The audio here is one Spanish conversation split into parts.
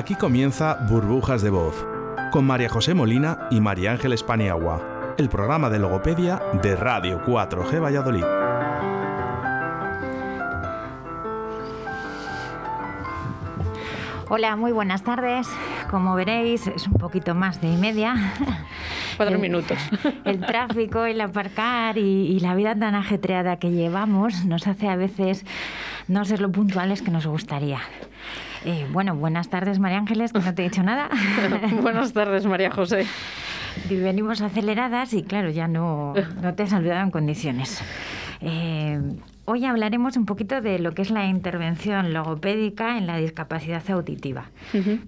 Aquí comienza Burbujas de Voz, con María José Molina y María Ángeles Paniagua, el programa de logopedia de Radio 4G Valladolid. Hola, muy buenas tardes. Como veréis, es un poquito más de y media. Cuatro El- minutos. El tráfico, el aparcar y, y la vida tan ajetreada que llevamos nos hace a veces no ser lo puntuales que nos gustaría. Eh, bueno, buenas tardes, María Ángeles, que no te he dicho nada. Buenas tardes, María José. Y Venimos aceleradas y claro, ya no, no te he saludado en condiciones. Eh, hoy hablaremos un poquito de lo que es la intervención logopédica en la discapacidad auditiva.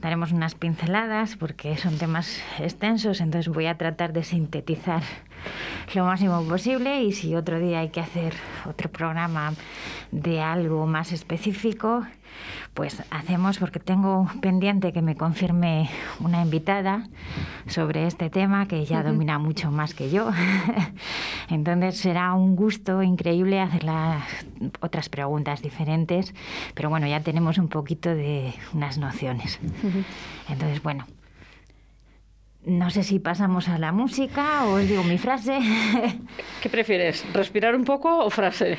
Daremos unas pinceladas porque son temas extensos, entonces voy a tratar de sintetizar lo máximo posible y si otro día hay que hacer otro programa de algo más específico, pues hacemos porque tengo pendiente que me confirme una invitada sobre este tema que ya domina mucho más que yo. Entonces será un gusto increíble hacer las otras preguntas diferentes, pero bueno, ya tenemos un poquito de unas nociones. Entonces, bueno, no sé si pasamos a la música o os digo mi frase. ¿Qué prefieres? ¿Respirar un poco o frase?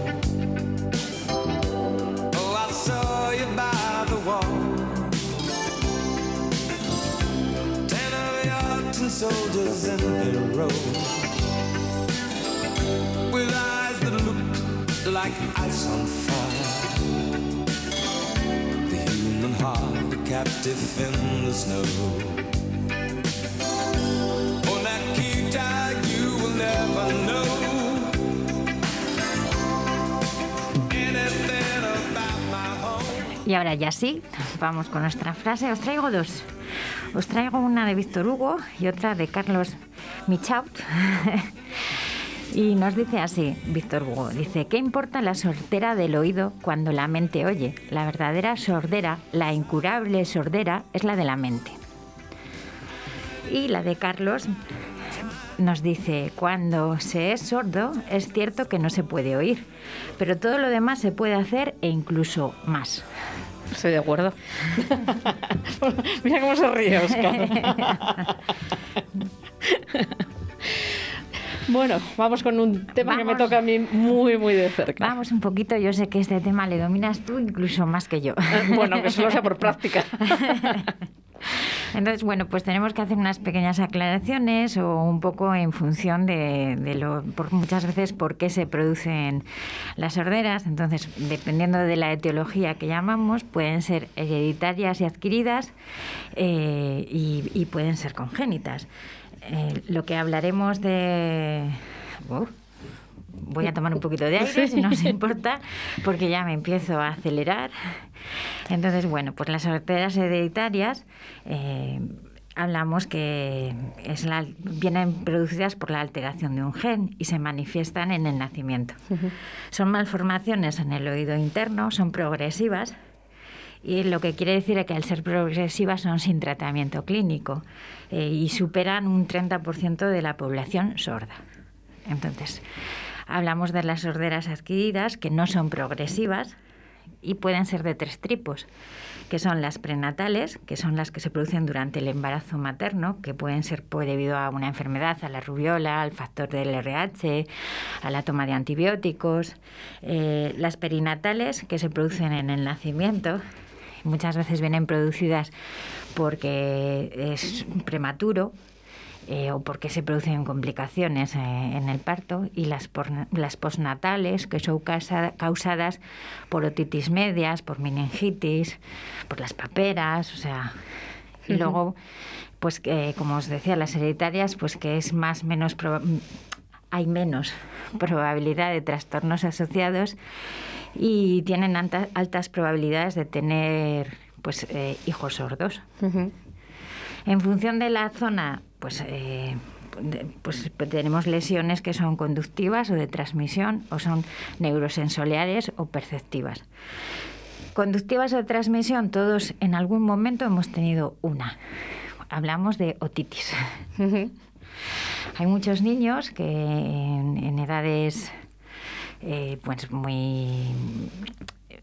Soldiers in their row With eyes that looked like ice on fire The human heart, a captive in the snow Oh, Nikita, you will never know Y ahora ya sí, vamos con nuestra frase. Os traigo dos. Os traigo una de Víctor Hugo y otra de Carlos Michaut. Y nos dice así, Víctor Hugo, dice, ¿qué importa la sordera del oído cuando la mente oye? La verdadera sordera, la incurable sordera, es la de la mente. Y la de Carlos nos dice, cuando se es sordo es cierto que no se puede oír, pero todo lo demás se puede hacer e incluso más. Estoy de acuerdo. Mira cómo se ríe, Oscar. bueno, vamos con un tema que me toca a mí muy, muy de cerca. Vamos un poquito, yo sé que este tema le dominas tú incluso más que yo. Eh, Bueno, que solo sea por práctica. Entonces, bueno, pues tenemos que hacer unas pequeñas aclaraciones o un poco en función de, de lo, por muchas veces, por qué se producen las sorderas. Entonces, dependiendo de la etiología que llamamos, pueden ser hereditarias y adquiridas eh, y, pueden ser congénitas. Eh, lo que hablaremos de... Uf, Voy a tomar un poquito de aire, si no os importa, porque ya me empiezo a acelerar. Entonces, bueno, pues las sorderas hereditarias eh, hablamos que es la- vienen producidas por la alteración de un gen y se manifiestan en el nacimiento. Son malformaciones en el oído interno, son progresivas y lo que quiere decir es que al ser progresivas son sin tratamiento clínico eh, y superan un 30% de la población sorda. Entonces, hablamos de las sorderas adquiridas que no son progresivas y pueden ser de tres tipos, que son las prenatales, que son las que se producen durante el embarazo materno, que pueden ser pues, debido a una enfermedad, a la rubiola, al factor del RH, a la toma de antibióticos. Eh, las perinatales, que se producen en el nacimiento, muchas veces vienen producidas porque es prematuro eh, o porque se producen complicaciones eh, en el parto y las, porna- las postnatales que son causa- causadas por otitis medias, por meningitis, por las paperas, o sea, y luego pues que como os decía las hereditarias pues que es más menos hay menos probabilidad de trastornos asociados y tienen anta- altas probabilidades de tener pues eh, hijos sordos. En función de la zona, pues, eh, pues tenemos lesiones que son conductivas o de transmisión, o son neurosensoriales o perceptivas. Conductivas o de transmisión, todos en algún momento hemos tenido una. Hablamos de otitis. Hay muchos niños que en, en edades eh, pues muy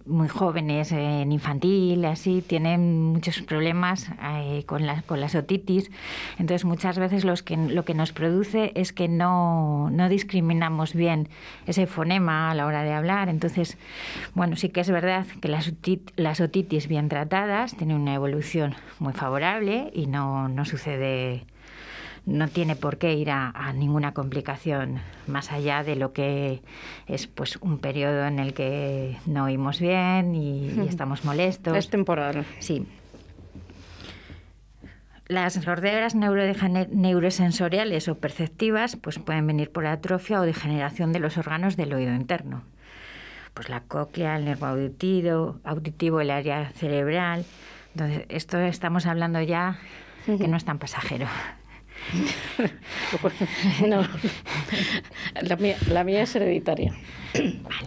muy jóvenes en infantil, así, tienen muchos problemas eh, con, la, con las otitis. Entonces, muchas veces los que, lo que nos produce es que no, no discriminamos bien ese fonema a la hora de hablar. Entonces, bueno, sí que es verdad que las, otit- las otitis bien tratadas tienen una evolución muy favorable y no, no sucede no tiene por qué ir a, a ninguna complicación más allá de lo que es pues un periodo en el que no oímos bien y, y estamos molestos. Es temporal. Sí. Las sorderas neurosensoriales o perceptivas pues pueden venir por atrofia o degeneración de los órganos del oído interno. Pues la cóclea, el nervo auditivo, auditivo, el área cerebral. Entonces, esto estamos hablando ya que no es tan pasajero. No. La mía, la mía es hereditaria.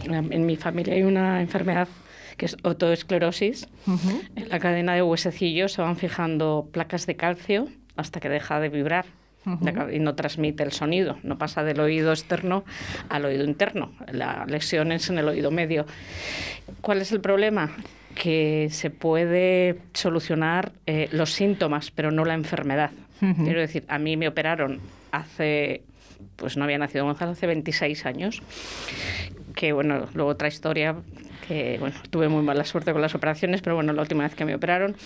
En mi familia hay una enfermedad que es otoesclerosis. En la cadena de huesecillos se van fijando placas de calcio hasta que deja de vibrar y no transmite el sonido. No pasa del oído externo al oído interno. La lesión es en el oído medio. ¿Cuál es el problema? Que se puede solucionar eh, los síntomas, pero no la enfermedad. Quiero decir, a mí me operaron hace, pues no había nacido Gonzalo, hace 26 años, que bueno, luego otra historia, que bueno, tuve muy mala suerte con las operaciones, pero bueno, la última vez que me operaron,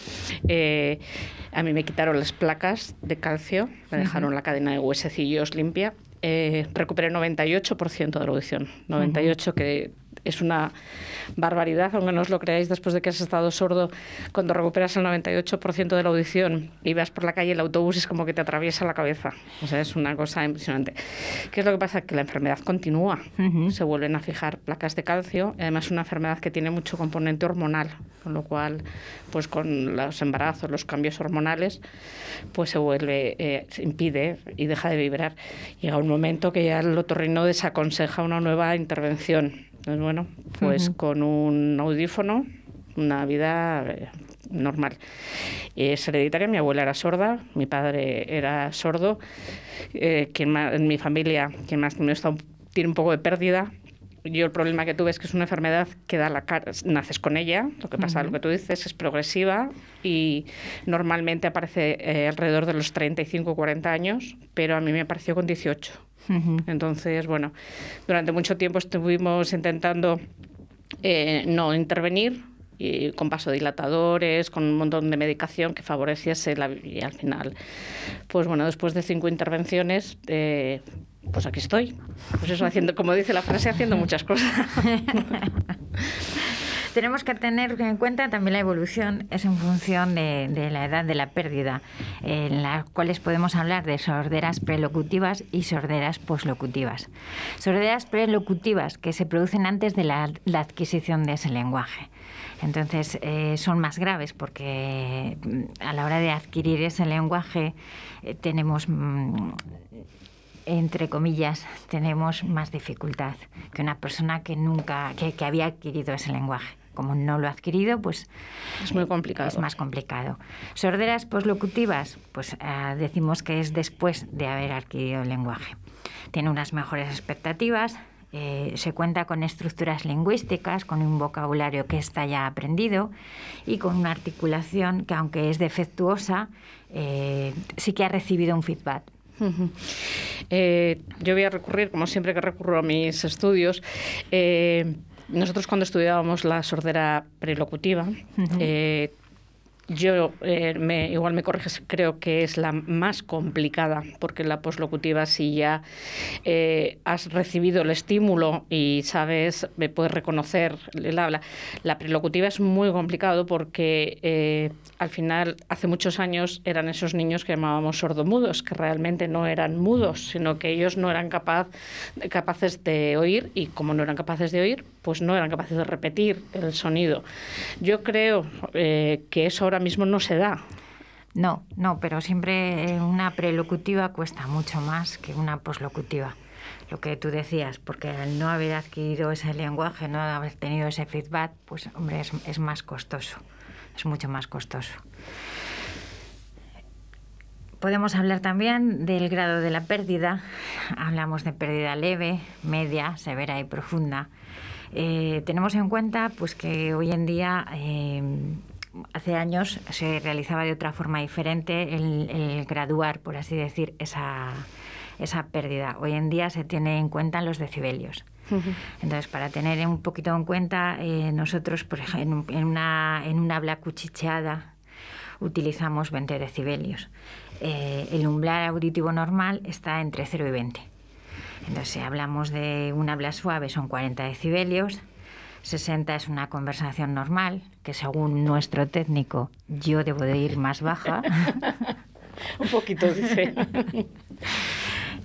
eh, a mí me quitaron las placas de calcio, me dejaron la cadena de huesecillos limpia, eh, recuperé 98% de la audición, 98% que es una barbaridad, aunque no os lo creáis, después de que has estado sordo, cuando recuperas el 98% de la audición y vas por la calle, el autobús es como que te atraviesa la cabeza. O sea, es una cosa impresionante. ¿Qué es lo que pasa? Que la enfermedad continúa. Se vuelven a fijar placas de calcio, además es una enfermedad que tiene mucho componente hormonal, con lo cual, pues con los embarazos, los cambios hormonales, pues se vuelve, eh, se impide y deja de vibrar. Llega un momento que ya el otorrino desaconseja una nueva intervención. Entonces, bueno, pues con un audífono, una vida eh, normal. Es hereditaria, mi abuela era sorda, mi padre era sordo, eh, quien más, en mi familia, quien más tiene está un- tiene un poco de pérdida. Yo el problema que tuve es que es una enfermedad que da la cara, naces con ella, lo que pasa, lo que tú dices, es progresiva y normalmente aparece eh, alrededor de los 35 o 40 años, pero a mí me apareció con 18. Entonces, bueno, durante mucho tiempo estuvimos intentando eh, no intervenir y con vasodilatadores, con un montón de medicación que favoreciese la y al final, pues bueno, después de cinco intervenciones, eh, pues aquí estoy. Pues eso, haciendo, como dice la frase, haciendo muchas cosas. Tenemos que tener en cuenta también la evolución, es en función de, la edad de la pérdida, en las cuales podemos hablar de sorderas prelocutivas y sorderas poslocutivas. Sorderas prelocutivas que se producen antes de la, adquisición de ese lenguaje. Entonces eh, son más graves porque mm, a la hora de adquirir ese lenguaje eh, tenemos mm, entre comillas, tenemos más dificultad que una persona que nunca, que había adquirido ese lenguaje. Como no lo ha adquirido, pues Es muy complicado. es más complicado. Sorderas poslocutivas, pues ah, decimos que es después de haber adquirido el lenguaje. Tiene unas mejores expectativas, eh, se cuenta con estructuras lingüísticas, con un vocabulario que está ya aprendido y con una articulación que aunque es defectuosa, eh, sí que ha recibido un feedback. Eh, yo voy a recurrir, como siempre que recurro a mis estudios, eh, nosotros cuando estudiábamos la sordera prelocutiva, eh, yo eh, me, igual me corriges, creo que es la más complicada, porque la poslocutiva si ya eh, has recibido el estímulo y sabes, me puedes reconocer el habla. La prelocutiva es muy complicado porque eh, al final, hace muchos años, eran esos niños que llamábamos sordomudos, que realmente no eran mudos, sino que ellos no eran capaz, capaces de oír y como no eran capaces de oír, pues no eran capaces de repetir el sonido. Yo creo eh, que eso ahora mismo no se da. No, no, pero siempre una prelocutiva cuesta mucho más que una poslocutiva. Lo que tú decías, porque al no haber adquirido ese lenguaje, no haber tenido ese feedback, pues hombre, es, es más costoso, es mucho más costoso. Podemos hablar también del grado de la pérdida. Hablamos de pérdida leve, media, severa y profunda. Eh, tenemos en cuenta pues, que hoy en día, eh, hace años, se realizaba de otra forma diferente el, el graduar, por así decir, esa, esa pérdida. Hoy en día se tiene en cuenta los decibelios. Entonces, para tener un poquito en cuenta, eh, nosotros, por ejemplo, en, una, en un habla cuchicheada, utilizamos 20 decibelios. Eh, el umbral auditivo normal está entre 0 y 20. Entonces, si hablamos de un habla suave, son 40 decibelios. 60 es una conversación normal, que según nuestro técnico, yo debo de ir más baja. un poquito, dice.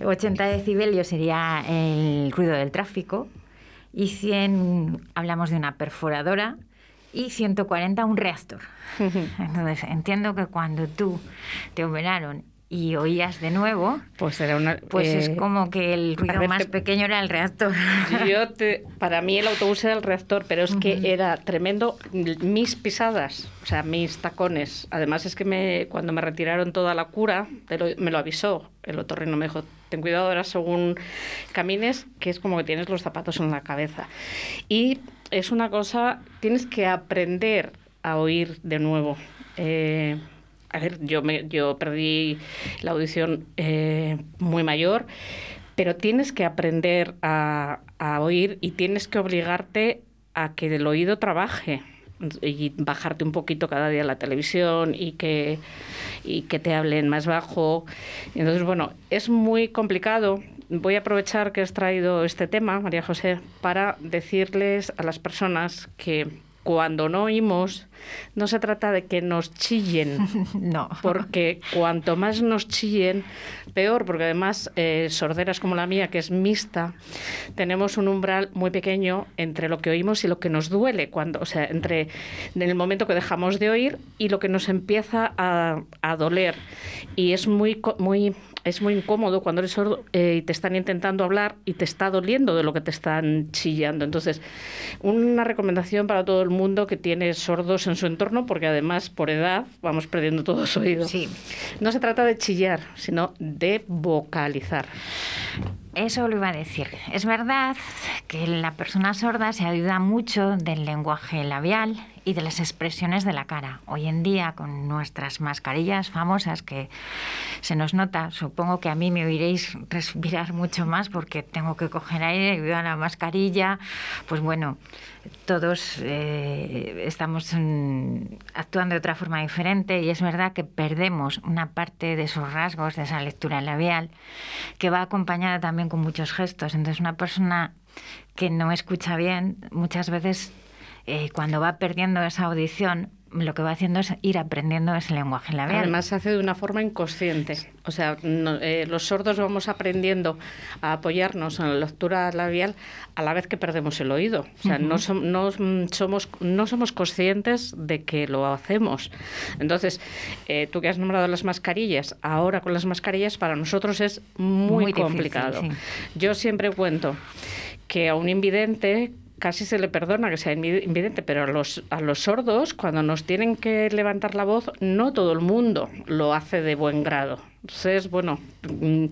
80 decibelios sería el ruido del tráfico y 100 hablamos de una perforadora y 140 un reactor. Entonces entiendo que cuando tú te operaron y oías de nuevo, pues era una pues es eh, como que el ruido ver, más te- pequeño era el reactor. Yo te- para mí el autobús era el reactor, pero es que era tremendo mis pisadas, o sea, mis tacones. Además es que me, cuando me retiraron toda la cura, lo- me lo avisó el otorrino, me dijo, ten cuidado ahora según camines, que es como que tienes los zapatos en la cabeza. Y es una cosa, tienes que aprender a oír de nuevo. Eh, a ver, yo, me, yo perdí la audición eh, muy mayor, pero tienes que aprender a, a oír y tienes que obligarte a que el oído trabaje y bajarte un poquito cada día la televisión y que, y que te hablen más bajo. Entonces, bueno, es muy complicado. Voy a aprovechar que has traído este tema, María José, para decirles a las personas que cuando no oímos, no se trata de que nos chillen, no. porque cuanto más nos chillen, peor, porque además eh, sorderas como la mía, que es mixta, tenemos un umbral muy pequeño entre lo que oímos y lo que nos duele, cuando, o sea, entre en el momento que dejamos de oír y lo que nos empieza a, a doler. Y es muy, muy es muy incómodo cuando eres sordo eh, y te están intentando hablar y te está doliendo de lo que te están chillando. Entonces, una recomendación para todo el mundo que tiene sordos en su entorno, porque además por edad vamos perdiendo todo su oído. Sí. No se trata de chillar, sino de vocalizar. Eso lo iba a decir. Es verdad que la persona sorda se ayuda mucho del lenguaje labial y de las expresiones de la cara. Hoy en día, con nuestras mascarillas famosas que se nos nota, supongo que a mí me oiréis respirar mucho más porque tengo que coger aire debido a la mascarilla. Pues bueno, todos eh, estamos mm, actuando de otra forma diferente y es verdad que perdemos una parte de esos rasgos, de esa lectura labial, que va acompañada también con muchos gestos. Entonces, una persona que no escucha bien, muchas veces eh, cuando va perdiendo esa audición, lo que va haciendo es ir aprendiendo ese lenguaje labial. Además se hace de una forma inconsciente. O sea, no- eh, los sordos vamos aprendiendo a apoyarnos en la lectura labial a la vez que perdemos el oído. O sea, no, som- no, mm, somos, no somos conscientes de que lo hacemos. Entonces, eh, tú que has nombrado las mascarillas, ahora con las mascarillas para nosotros es muy, Muy difícil, complicado. sí. Yo siempre cuento que a un invidente casi se le perdona que sea invi- invidente, pero a los, a los sordos, cuando nos tienen que levantar la voz, no todo el mundo lo hace de buen grado. Entonces, bueno, mm,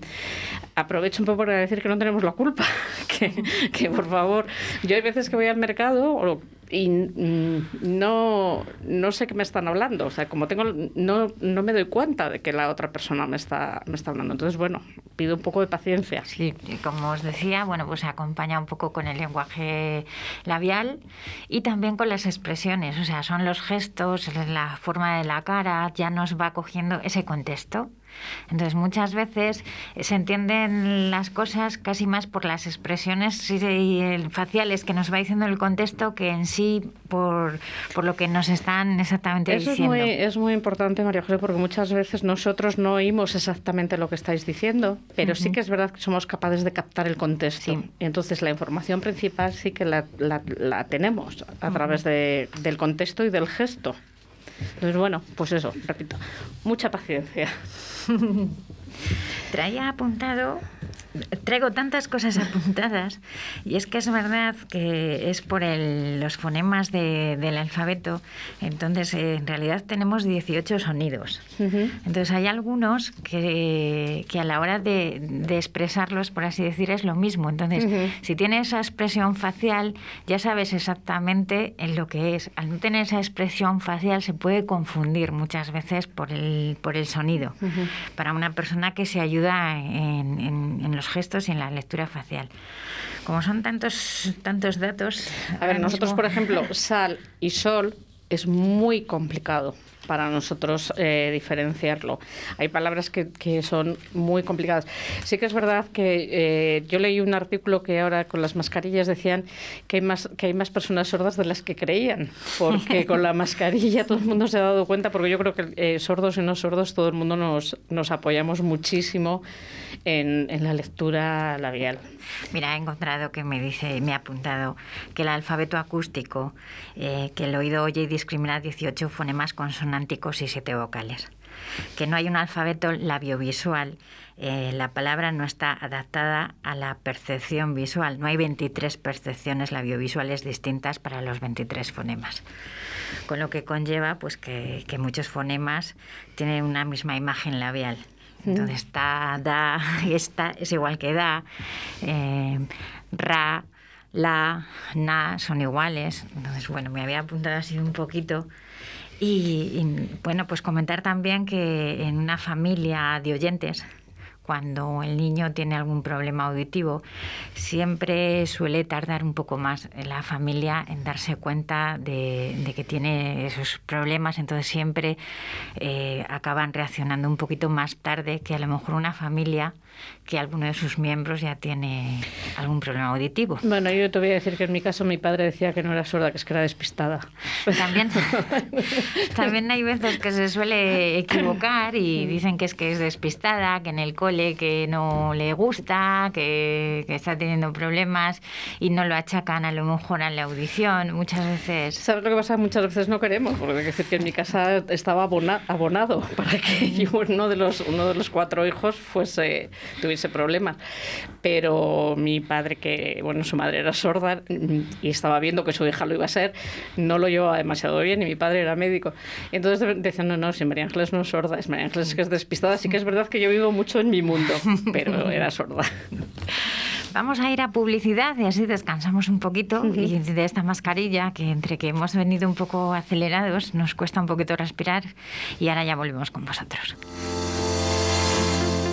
aprovecho un poco para decir que no tenemos la culpa, que, que por favor, yo hay veces que voy al mercado o- y mm, no, no sé qué me están hablando, o sea, como tengo, no, no me doy cuenta de que la otra persona me está, me está hablando. Entonces, bueno, pido un poco de paciencia. Sí, y como os decía, bueno, pues acompaña un poco con el lenguaje labial y también con las expresiones, o sea, son los gestos, la forma de la cara, ya nos va cogiendo ese contexto. Entonces, muchas veces se entienden las cosas casi más por las expresiones faciales que nos va diciendo el contexto que en sí por, por lo que nos están exactamente Eso es diciendo. muy, es muy importante, María José, porque muchas veces nosotros no oímos exactamente lo que estáis diciendo, pero sí que es verdad que somos capaces de captar el contexto. Sí. Y entonces la información principal sí que la, la- la tenemos a través de- del contexto y del gesto. Entonces, bueno, pues eso, repito, mucha paciencia. Traía apuntado traigo tantas cosas apuntadas y es que es verdad que es por el, los fonemas de- del alfabeto, entonces eh, en realidad tenemos 18 sonidos. Entonces hay algunos que, que a la hora de, de expresarlos, por así decir, es lo mismo. Entonces, si tiene esa expresión facial, ya sabes exactamente en lo que es. Al no tener esa expresión facial se puede confundir muchas veces por el, por el sonido. Para una persona que se ayuda en, en- en los gestos y en la lectura facial. Como son tantos, tantos datos. A ver, nosotros, por ejemplo, sal y sol es muy complicado para nosotros eh, diferenciarlo. Hay palabras que, que son muy complicadas. Sí que es verdad que eh, yo leí un artículo que ahora con las mascarillas decían que hay más, que hay más personas sordas de las que creían, porque con la mascarilla todo el mundo se ha dado cuenta, porque yo creo que eh, sordos y no sordos todo el mundo nos, nos apoyamos muchísimo en, en la lectura labial. Mira, he encontrado que me dice, me ha apuntado que el alfabeto acústico, eh, que el oído oye y discrimina 18 fonemas consonánticos y 7 vocales. Que no hay un alfabeto labiovisual. eh, la palabra no está adaptada a la percepción visual. No hay 23 percepciones labiovisuales distintas para los 23 fonemas. Con lo que conlleva pues, que, que muchos fonemas tienen una misma imagen labial. Entonces, ta, da, esta es igual que da, eh, ra, la, na son iguales. Entonces, bueno, me había apuntado así un poquito. Y, y, bueno, pues comentar también que en una familia de oyentes, cuando el niño tiene algún problema auditivo, siempre suele tardar un poco más la familia en darse cuenta de, que tiene esos problemas, entonces siempre eh, acaban reaccionando un poquito más tarde que a lo mejor una familia que alguno de sus miembros ya tiene algún problema auditivo. Bueno, yo te voy a decir que en mi caso mi padre decía que no era sorda, que es que era despistada. También, también hay veces que se suele equivocar y dicen que es que es despistada, que en el cole que no le gusta, que, que está teniendo problemas y no lo achacan a lo mejor a la audición. Muchas veces ¿Sabes lo que pasa? Muchas veces no queremos, porque hay que decir que en mi casa estaba abona- abonado para que yo, uno de los uno de los cuatro hijos fuese tuviese problemas. Pero mi padre, que bueno, su madre era sorda y estaba viendo que su hija lo iba a ser, no lo llevaba demasiado bien y mi padre era médico. Entonces de- decían, no, no, si María Ángeles no es sorda, es María Ángeles que es despistada. Sí que es verdad que yo vivo mucho en mi mundo, pero era sorda. Vamos a ir a publicidad y así descansamos un poquito y de esta mascarilla que entre que hemos venido un poco acelerados nos cuesta un poquito respirar y ahora ya volvemos con vosotros.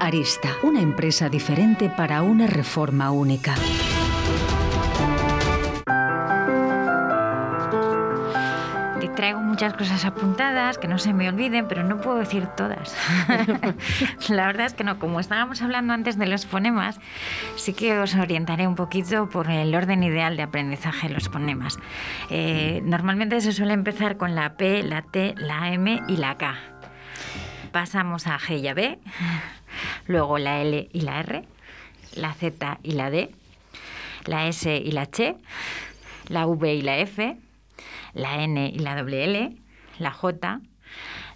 Arista, una empresa diferente para una reforma única. traigo muchas cosas apuntadas que no se me olviden, pero no puedo decir todas. La verdad es que no, como estábamos hablando antes de los fonemas, sí que os orientaré un poquito por el orden ideal de aprendizaje de los fonemas. Eh, normalmente se suele empezar con la P, la T, la M y la K. Pasamos a G y a B, luego la L y la R, la Z y la D, la S y la Ch, la V y la F, la N y la doble L, la J,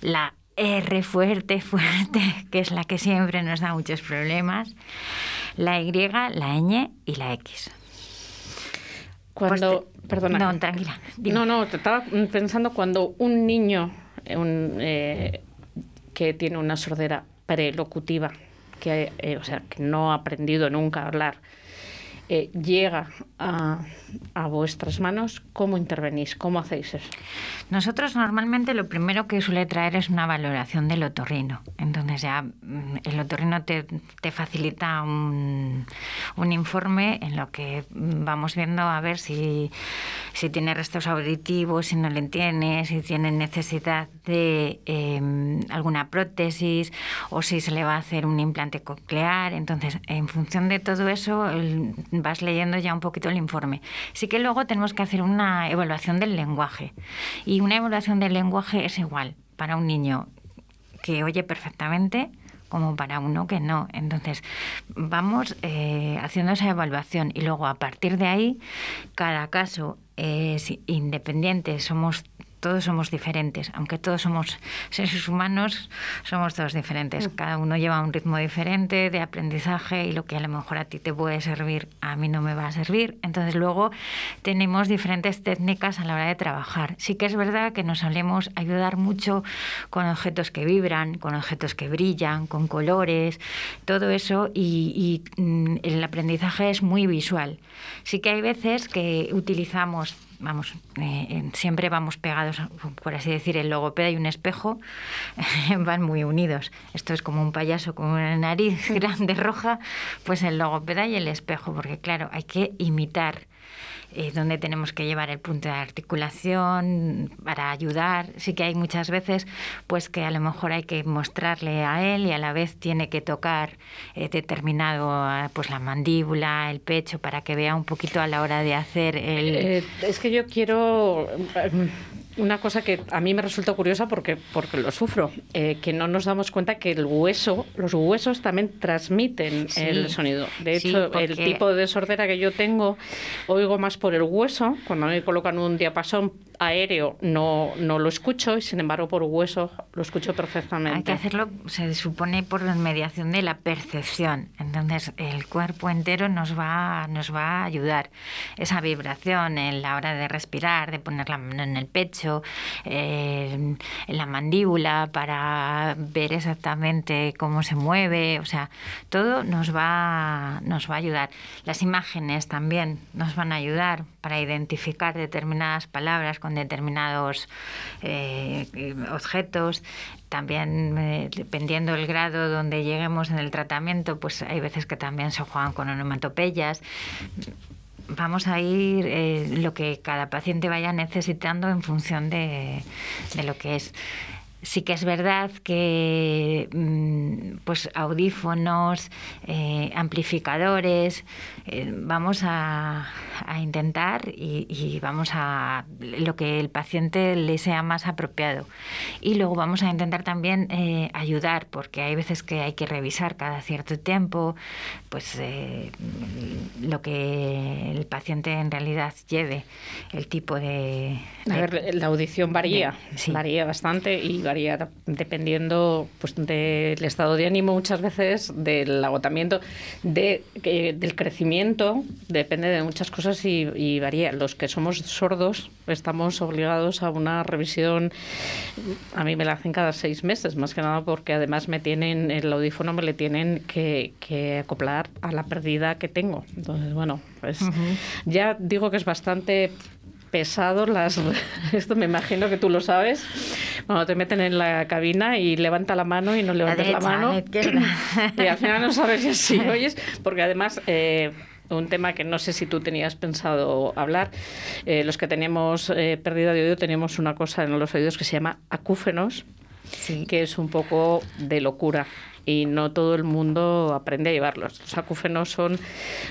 la R fuerte, fuerte, que es la que siempre nos da muchos problemas, la Y, la ñ y la X. Cuando, Pues te- perdona. No, tranquila. dime. No, no, te estaba pensando cuando un niño un, eh, que tiene una sordera prelocutiva, que, eh, o sea, que no ha aprendido nunca a hablar, eh, llega a, a vuestras manos, ¿cómo intervenís? ¿Cómo hacéis eso? Nosotros normalmente lo primero que suele traer es una valoración del otorrino. Entonces ya mm, el otorrino te, te facilita un, un informe en lo que vamos viendo a ver si, si tiene restos auditivos, si no le tiene, si tiene necesidad de eh, alguna prótesis o si se le va a hacer un implante coclear. Entonces, en función de todo eso, el- vas leyendo ya un poquito el informe. Sí que luego tenemos que hacer una evaluación del lenguaje. Y una evaluación del lenguaje es igual para un niño que oye perfectamente como para uno que no. Entonces, vamos eh, haciendo esa evaluación y luego a partir de ahí, cada caso es independiente, somos todos somos diferentes, aunque todos somos seres humanos, somos todos diferentes. Cada uno lleva un ritmo diferente de aprendizaje y lo que a lo mejor a ti te puede servir, a mí no me va a servir. Entonces luego tenemos diferentes técnicas a la hora de trabajar. Sí que es verdad que nos solemos ayudar mucho con objetos que vibran, con objetos que brillan, con colores, todo eso y, y, mm, el aprendizaje es muy visual. Sí que hay veces que utilizamos vamos, eh, siempre vamos pegados, por así decir, el logopeda y un espejo van muy unidos. Esto es como un payaso con una nariz grande roja, pues el logopeda y el espejo, porque claro, hay que imitar eh, dónde tenemos que llevar el punto de articulación para ayudar. Sí que hay muchas veces pues que a lo mejor hay que mostrarle a él y a la vez tiene que tocar eh, determinado eh, pues la mandíbula, el pecho para que vea un poquito a la hora de hacer el Eh, es que yo quiero una cosa que a mí me resulta curiosa porque, porque lo sufro, eh, que no nos damos cuenta que el hueso, los huesos también transmiten Sí. el sonido. De Sí, hecho, el tipo de sordera que yo tengo, oigo más por el hueso. Cuando me colocan un diapasón aéreo no, no lo escucho y sin embargo por hueso lo escucho perfectamente. Hay que hacerlo, se supone, por mediación de la percepción. Entonces, el cuerpo entero nos va, nos va a ayudar. Esa vibración en la hora de respirar, de poner la mano en el pecho, eh, en la mandíbula, para ver exactamente cómo se mueve. O sea, todo nos va, nos va a ayudar. Las imágenes también nos van a ayudar para identificar determinadas palabras con determinados eh, objetos. También, eh, dependiendo del grado donde lleguemos en el tratamiento, pues hay veces que también se juegan con onomatopeyas. Vamos a ir eh, lo que cada paciente vaya necesitando en función de, de lo que es. Sí que es verdad que mm, pues audífonos, eh, amplificadores, eh, vamos a, a intentar y, y vamos a lo que el paciente le sea más apropiado. Y luego vamos a intentar también eh, ayudar, porque hay veces que hay que revisar cada cierto tiempo, pues eh, lo que el paciente en realidad lleve, el tipo de... A de- ver, la audición varía, de- sí. varía bastante y varía dependiendo pues, del estado de ánimo muchas veces, del agotamiento, de, del crecimiento, depende de muchas cosas y, y varía. Los que somos sordos estamos obligados a una revisión, a mí me la hacen cada seis meses, más que nada porque además me tienen, el audífono me le tienen que, que acoplar a la pérdida que tengo. Entonces, bueno, pues ya digo que es bastante pesado las esto me imagino que tú lo sabes. Cuando te meten en la cabina y levanta la mano y no levantas la, derecha, mano. la y al final no sabes si oyes porque además eh, un tema que no sé si tú tenías pensado hablar. Eh, los que tenemos eh, pérdida de oído tenemos una cosa en los oídos que se llama acúfenos, que es un poco de locura. Y no todo el mundo aprende a llevarlos. Los acúfenos son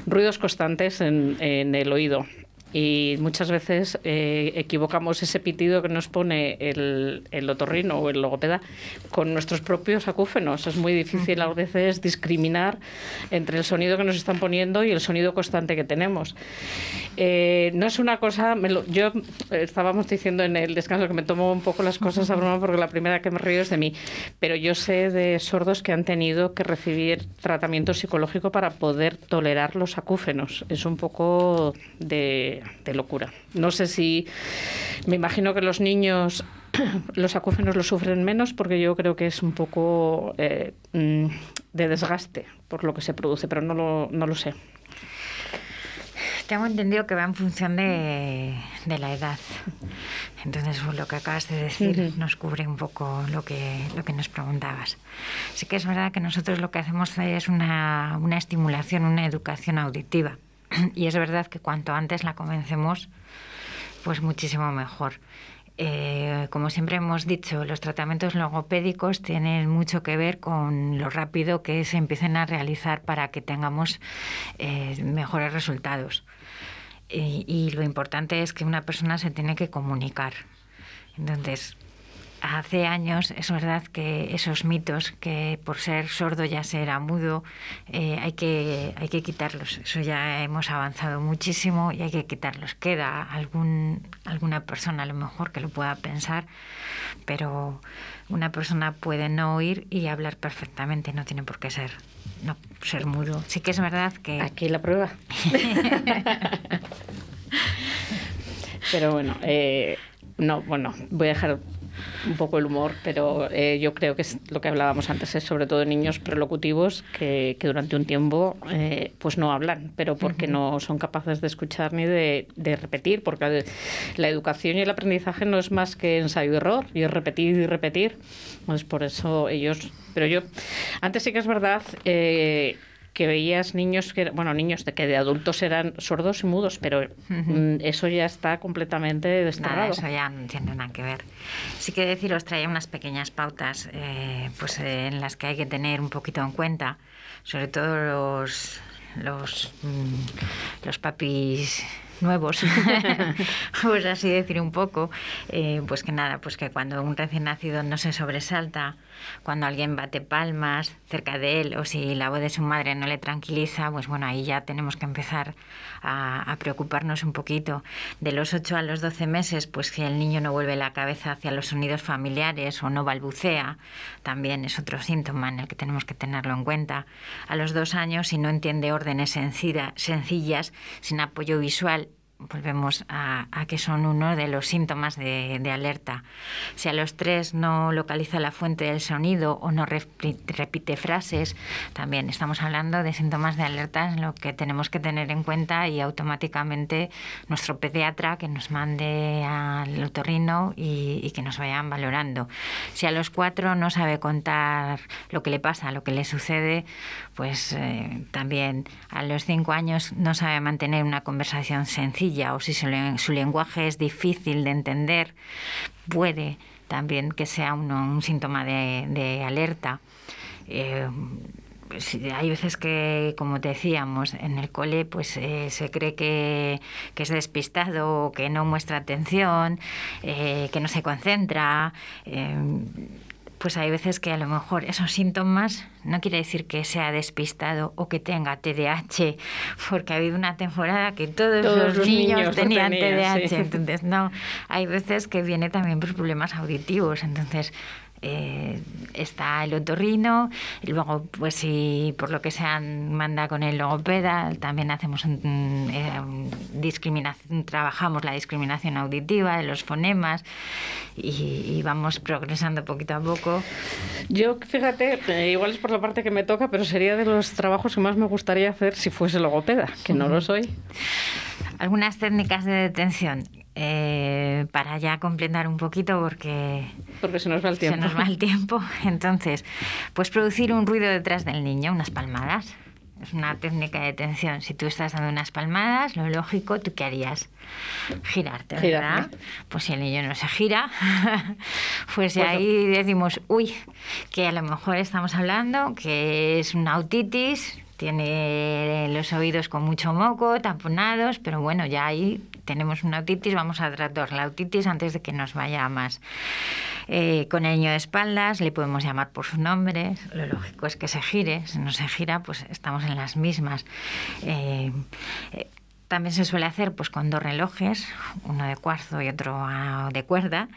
ruidos constantes en, en el oído y muchas veces eh, equivocamos ese pitido que nos pone el, el, otorrino o el logopeda con nuestros propios acúfenos. Es muy difícil a veces discriminar entre el sonido que nos están poniendo y el sonido constante que tenemos. Eh, no es una cosa, lo, yo estábamos diciendo en el descanso que me tomo un poco las cosas a broma porque la primera que me río es de mí, pero yo sé de sordos que han tenido que recibir tratamiento psicológico para poder tolerar los acúfenos. Es un poco de de, locura. No sé si, me imagino que los niños los acúfenos lo sufren menos porque yo creo que es un poco eh, mm, de desgaste por lo que se produce, pero no lo, no lo sé. Tengo entendido que va en función de, de la edad. Entonces, pues, lo que acabas de decir uh -huh. nos cubre un poco lo que, lo que nos preguntabas. Sí que es verdad que nosotros lo que hacemos es una, una estimulación, una educación auditiva. Y es verdad que cuanto antes la comencemos, pues muchísimo mejor. Eh, como siempre hemos dicho, los tratamientos logopédicos tienen mucho que ver con lo rápido que se empiecen a realizar para que tengamos eh, mejores resultados. Y, y, lo importante es que una persona se tiene que comunicar. Entonces, hace años es verdad que esos mitos que por ser sordo ya será mudo eh, hay que hay que quitarlos. Eso ya hemos avanzado muchísimo y hay que quitarlos. Queda algún alguna persona a lo mejor que lo pueda pensar pero una persona puede no oír y hablar perfectamente no tiene por qué ser no ser mudo. Sí que es verdad que aquí la prueba. Pero bueno eh, no bueno voy a dejar un poco el humor, pero eh, yo creo que es lo que hablábamos antes, es sobre todo niños prelocutivos que, que durante un tiempo eh, pues no hablan, pero porque uh -huh. no son capaces de escuchar ni de, de, repetir, porque la educación y el aprendizaje no es más que ensayo-error, y es repetir y repetir. Pues por eso ellos... Pero yo, antes sí que es verdad... Eh, que veías niños que bueno niños de que de adultos eran sordos y mudos pero uh -huh. eso ya está completamente desterrado. Nada, eso ya no tiene nada que ver. Sí que deciros traía unas pequeñas pautas eh, pues eh, en las que hay que tener un poquito en cuenta sobre todo los los mmm, los papis nuevos, pues así decir un poco, eh, pues que nada, pues que cuando un recién nacido no se sobresalta, cuando alguien bate palmas cerca de él o si la voz de su madre no le tranquiliza, pues bueno, ahí ya tenemos que empezar a, a preocuparnos un poquito. De los 8 a los 12 meses, pues si el niño no vuelve la cabeza hacia los sonidos familiares o no balbucea, también es otro síntoma en el que tenemos que tenerlo en cuenta. A los dos años, si no entiende órdenes sencilla, sencillas, sin apoyo visual, volvemos a, a, que son uno de los síntomas de, de, alerta. Si a los tres no localiza la fuente del sonido o no repite frases, también estamos hablando de síntomas de alerta en lo que tenemos que tener en cuenta y automáticamente nuestro pediatra que nos mande al otorrino y, y que nos vayan valorando. Si a los cuatro no sabe contar lo que le pasa, lo que le sucede, pues eh, también a los cinco años no sabe mantener una conversación sencilla o si su, lenguaje es difícil de entender, puede también que sea un síntoma de, alerta. Eh, hay veces que, como decíamos, en el cole pues eh, se cree que, es despistado, que no muestra atención, eh, que no se concentra. Pues hay veces que a lo mejor esos síntomas no quiere decir que sea despistado o que tenga TDAH, porque ha habido una temporada que todos, todos los, los, niños, niños tenían tenía, TDAH, sí. entonces no, hay veces que viene también por problemas auditivos, entonces eh, está el otorrino, y luego, pues si por lo que sea manda con el logopeda, también hacemos un, eh, discriminación, trabajamos la discriminación auditiva de los fonemas y, y, vamos progresando poquito a poco. Yo, fíjate, eh, igual es por la parte que me toca, pero sería de los trabajos que más me gustaría hacer si fuese logopeda, que no lo soy. Algunas técnicas de detención eh, para ya completar un poquito porque, porque se nos va el tiempo. Se nos va el tiempo. Entonces, pues producir un ruido detrás del niño, unas palmadas. es una técnica de tensión. Si tú estás dando unas palmadas, lo lógico, ¿tú qué harías? Girarte, ¿verdad? Girarme. Pues si el niño no se gira, pues, Pues ahí decimos, uy, que a lo mejor estamos hablando que es una autitis, tiene los oídos con mucho moco, tamponados, pero bueno, ya ahí tenemos una autitis, vamos a tratar la autitis antes de que nos vaya más. Eh, con el niño de espaldas le podemos llamar por su nombre, lo lógico es que se gire, si no se gira, pues estamos en las mismas. Eh, eh, también se suele hacer pues con dos relojes, uno de cuarzo y otro ah, de cuerda,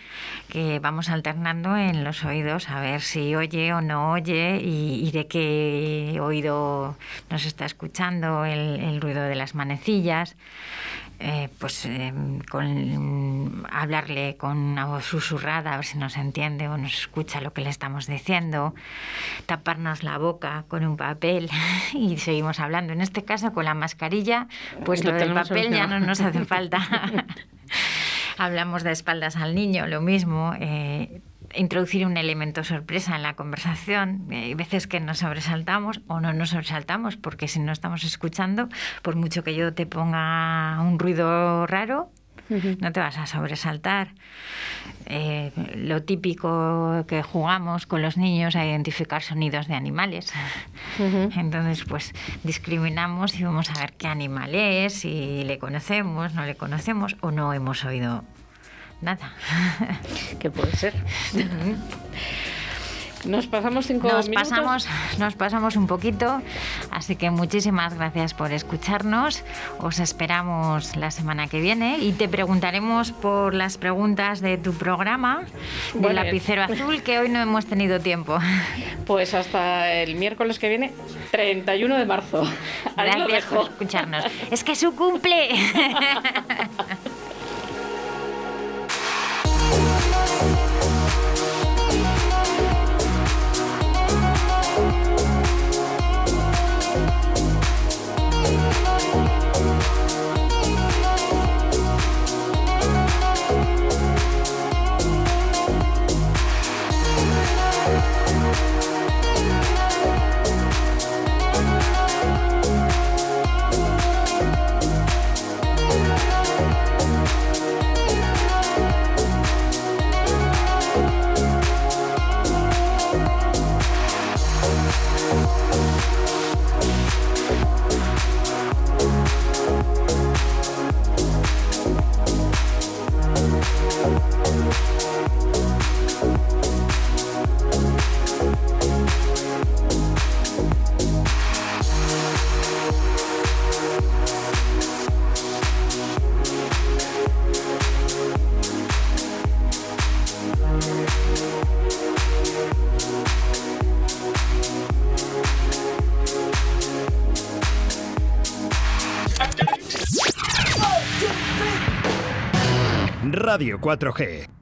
que vamos alternando en los oídos a ver si oye o no oye y, de qué oído nos está escuchando el ruido de las manecillas. Eh, pues eh, con hablarle con una voz susurrada a ver si nos entiende o nos escucha lo que le estamos diciendo, taparnos la boca con un papel y seguimos hablando. En este caso con la mascarilla, pues Lo lo del papel ya no nos hace falta. Hablamos de espaldas al niño, lo mismo. eh, introducir un elemento sorpresa en la conversación. Hay veces que nos sobresaltamos o no nos sobresaltamos, porque si no estamos escuchando, por mucho que yo te ponga un ruido raro, no te vas a sobresaltar. Eh, lo típico que jugamos con los niños a identificar sonidos de animales. Entonces, pues discriminamos y vamos a ver qué animal es, si le conocemos, no le conocemos o no hemos oído nada. ¿Qué puede ser? Nos pasamos cinco Nos minutos. pasamos, nos pasamos un poquito, así que muchísimas gracias por escucharnos. Os esperamos la semana que viene y te preguntaremos por las preguntas de tu programa del Bueno, lapicero azul, que hoy no hemos tenido tiempo. Pues hasta el miércoles que viene, 31 de marzo. Ahí Gracias por escucharnos. Es que es su cumple. Radio 4G.